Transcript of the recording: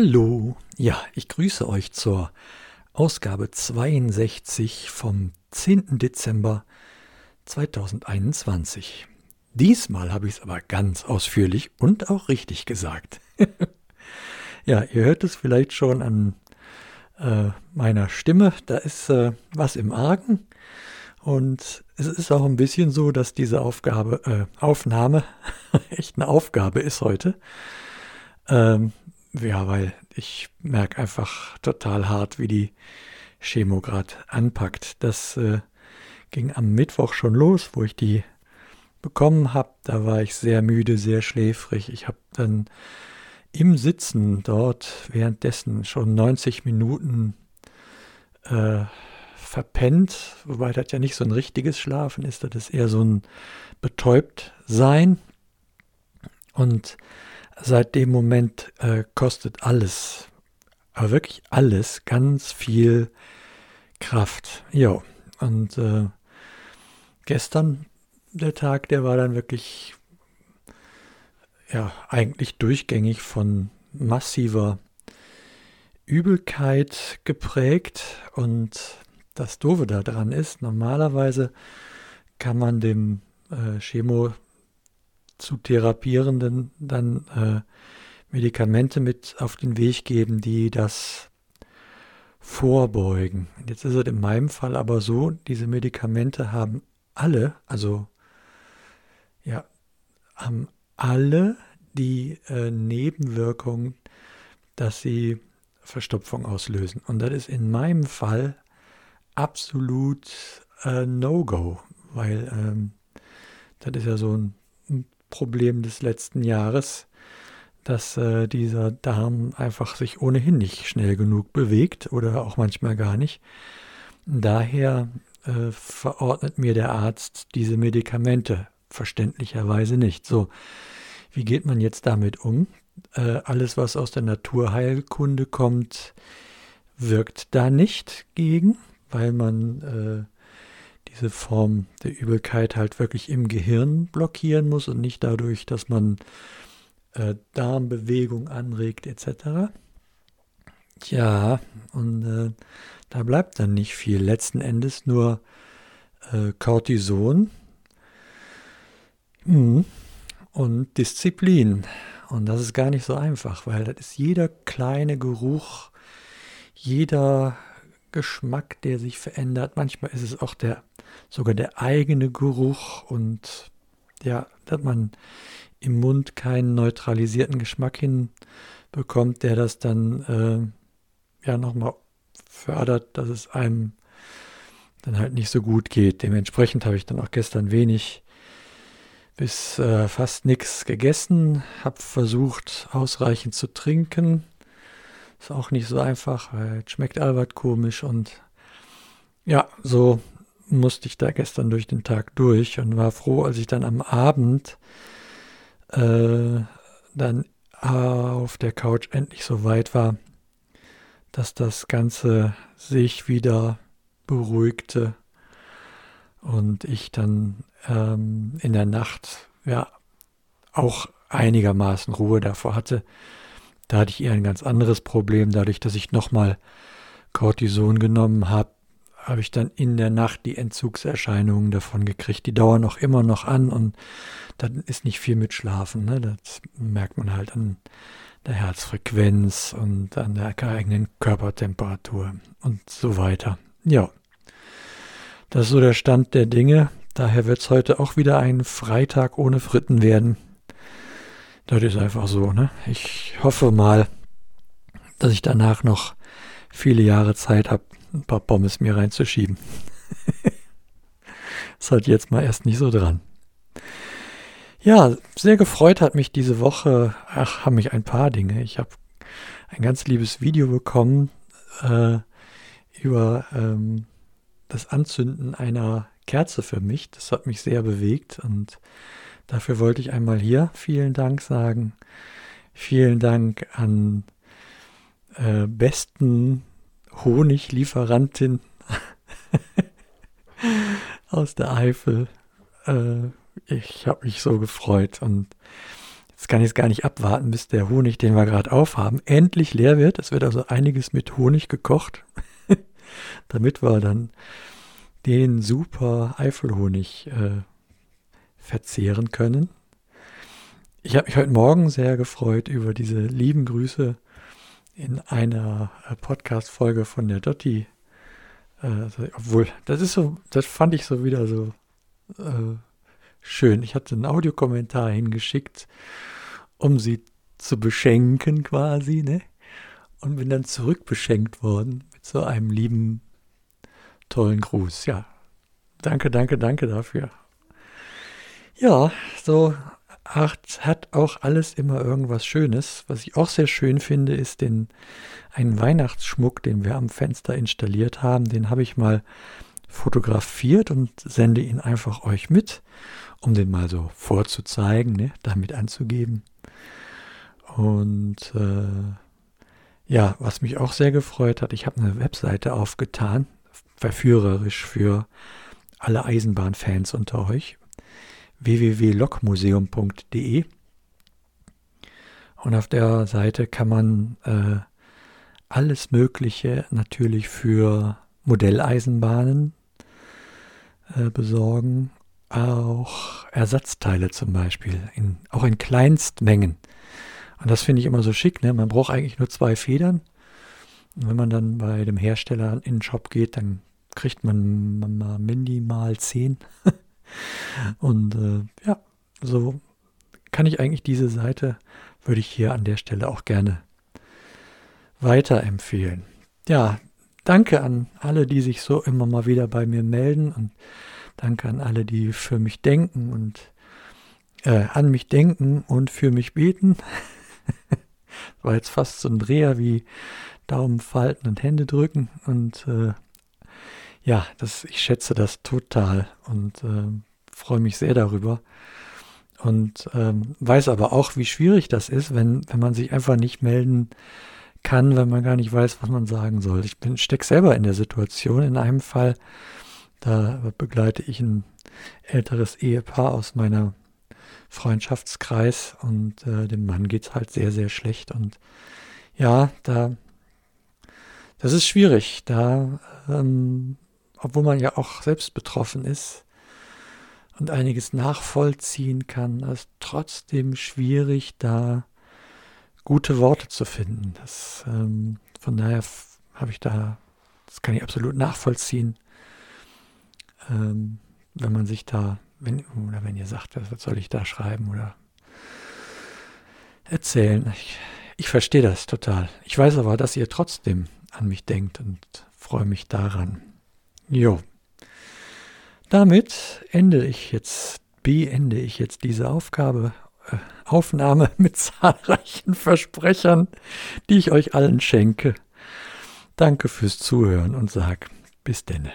Hallo, ja, ich grüße euch zur Ausgabe 62 vom 10. Dezember 2021. Diesmal habe ich es aber ganz ausführlich und auch richtig gesagt. ja, ihr hört es vielleicht schon an äh, meiner Stimme, da ist äh, was im Argen. Und es ist auch ein bisschen so, dass diese Aufgabe, äh, Aufnahme echt eine Aufgabe ist heute. Ähm, ja, weil ich merke einfach total hart, wie die Chemo gerade anpackt. Das äh, ging am Mittwoch schon los, wo ich die bekommen habe. Da war ich sehr müde, sehr schläfrig. Ich habe dann im Sitzen dort währenddessen schon 90 Minuten äh, verpennt, wobei das ja nicht so ein richtiges Schlafen ist, das ist eher so ein betäubt sein. Und seit dem Moment äh, kostet alles, aber wirklich alles, ganz viel Kraft. Ja, und äh, gestern der Tag, der war dann wirklich, ja, eigentlich durchgängig von massiver Übelkeit geprägt. Und das Doofe daran ist, normalerweise kann man dem äh, Chemo zu Therapierenden dann äh, Medikamente mit auf den Weg geben, die das vorbeugen. Jetzt ist es in meinem Fall aber so, diese Medikamente haben alle, also ja, haben alle die äh, Nebenwirkung, dass sie Verstopfung auslösen. Und das ist in meinem Fall absolut äh, No-Go, weil ähm, das ist ja so ein Problem des letzten Jahres, dass äh, dieser Darm einfach sich ohnehin nicht schnell genug bewegt oder auch manchmal gar nicht. Daher äh, verordnet mir der Arzt diese Medikamente verständlicherweise nicht. So, wie geht man jetzt damit um? Äh, alles, was aus der Naturheilkunde kommt, wirkt da nicht gegen, weil man äh, diese Form der Übelkeit halt wirklich im Gehirn blockieren muss und nicht dadurch, dass man äh, Darmbewegung anregt etc. Tja, und äh, da bleibt dann nicht viel. Letzten Endes nur äh, Cortison mhm. und Disziplin. Und das ist gar nicht so einfach, weil das ist jeder kleine Geruch, jeder Geschmack, der sich verändert. Manchmal ist es auch der sogar der eigene Geruch und ja, dass man im Mund keinen neutralisierten Geschmack hinbekommt, der das dann äh, ja nochmal fördert, dass es einem dann halt nicht so gut geht. Dementsprechend habe ich dann auch gestern wenig bis äh, fast nichts gegessen, habe versucht ausreichend zu trinken. Ist auch nicht so einfach, weil es schmeckt allweit komisch und ja, so musste ich da gestern durch den Tag durch und war froh, als ich dann am Abend äh, dann auf der Couch endlich so weit war, dass das Ganze sich wieder beruhigte und ich dann ähm, in der Nacht ja auch einigermaßen Ruhe davor hatte. Da hatte ich eher ein ganz anderes Problem, dadurch, dass ich nochmal Cortison genommen habe, habe ich dann in der Nacht die Entzugserscheinungen davon gekriegt. Die dauern auch immer noch an und dann ist nicht viel mit Schlafen. Ne? Das merkt man halt an der Herzfrequenz und an der eigenen Körpertemperatur und so weiter. Ja, das ist so der Stand der Dinge. Daher wird es heute auch wieder ein Freitag ohne Fritten werden. Das ist einfach so. Ne? Ich hoffe mal, dass ich danach noch viele Jahre Zeit habe, ein paar Pommes mir reinzuschieben. ist halt jetzt mal erst nicht so dran. Ja, sehr gefreut hat mich diese Woche, ach, haben mich ein paar Dinge. Ich habe ein ganz liebes Video bekommen äh, über ähm, das Anzünden einer Kerze für mich. Das hat mich sehr bewegt und dafür wollte ich einmal hier vielen Dank sagen. Vielen Dank an äh, besten Honiglieferantin aus der Eifel. Äh, ich habe mich so gefreut und Jetzt kann ich es gar nicht abwarten, bis der Honig, den wir gerade aufhaben, endlich leer wird. Es wird also einiges mit Honig gekocht, damit wir dann den super Eifelhonig äh, verzehren können. Ich habe mich heute Morgen sehr gefreut über diese lieben Grüße in einer äh, Podcast-Folge von der Dotti. Äh, also, obwohl, das ist so, das fand ich so wieder so äh, schön. Ich hatte einen Audiokommentar hingeschickt, um sie zu beschenken quasi, ne? Und bin dann zurückbeschenkt worden mit so einem lieben, tollen Gruß. Ja, danke, danke, danke dafür. Ja, so hat, hat auch alles immer irgendwas Schönes. Was ich auch sehr schön finde, ist den einen Weihnachtsschmuck, den wir am Fenster installiert haben. Den habe ich mal fotografiert und sende ihn einfach euch mit, um den mal so vorzuzeigen, ne, damit anzugeben. Und äh, ja, was mich auch sehr gefreut hat, ich habe eine Webseite aufgetan, verführerisch für alle Eisenbahnfans unter euch www.lokmuseum.de. Und auf der Seite kann man äh, alles Mögliche natürlich für Modelleisenbahnen äh, besorgen, auch Ersatzteile zum Beispiel, in, auch in Kleinstmengen. Und das finde ich immer so schick. Ne? Man braucht eigentlich nur zwei Federn. Und wenn man dann bei dem Hersteller in den Shop geht, dann kriegt man mal minimal zehn. Und äh, ja, so kann ich eigentlich diese Seite, würde ich hier an der Stelle auch gerne weiterempfehlen. Ja, danke an alle, die sich so immer mal wieder bei mir melden und danke an alle, die für mich denken und äh, an mich denken und für mich beten. War jetzt fast so ein Dreher wie Daumen falten und Hände drücken und äh, ja, das, ich schätze das total und äh, freue mich sehr darüber. Und ähm, weiß aber auch, wie schwierig das ist, wenn, wenn man sich einfach nicht melden kann, wenn man gar nicht weiß, was man sagen soll. Ich bin stecke selber in der Situation. In einem Fall, da begleite ich ein älteres Ehepaar aus meiner Freundschaftskreis und äh, dem Mann geht es halt sehr, sehr schlecht. Und ja, da, das ist schwierig. Da ähm, obwohl man ja auch selbst betroffen ist und einiges nachvollziehen kann, ist trotzdem schwierig, da gute Worte zu finden. Das, ähm, von daher habe ich da, das kann ich absolut nachvollziehen, ähm, wenn man sich da, wenn, oder wenn ihr sagt, was soll ich da schreiben oder erzählen. Ich, ich verstehe das total. Ich weiß aber, dass ihr trotzdem an mich denkt und freue mich daran. Jo. Damit ende ich jetzt, beende ich jetzt diese Aufgabe, äh, Aufnahme mit zahlreichen Versprechern, die ich euch allen schenke. Danke fürs Zuhören und sag bis denne.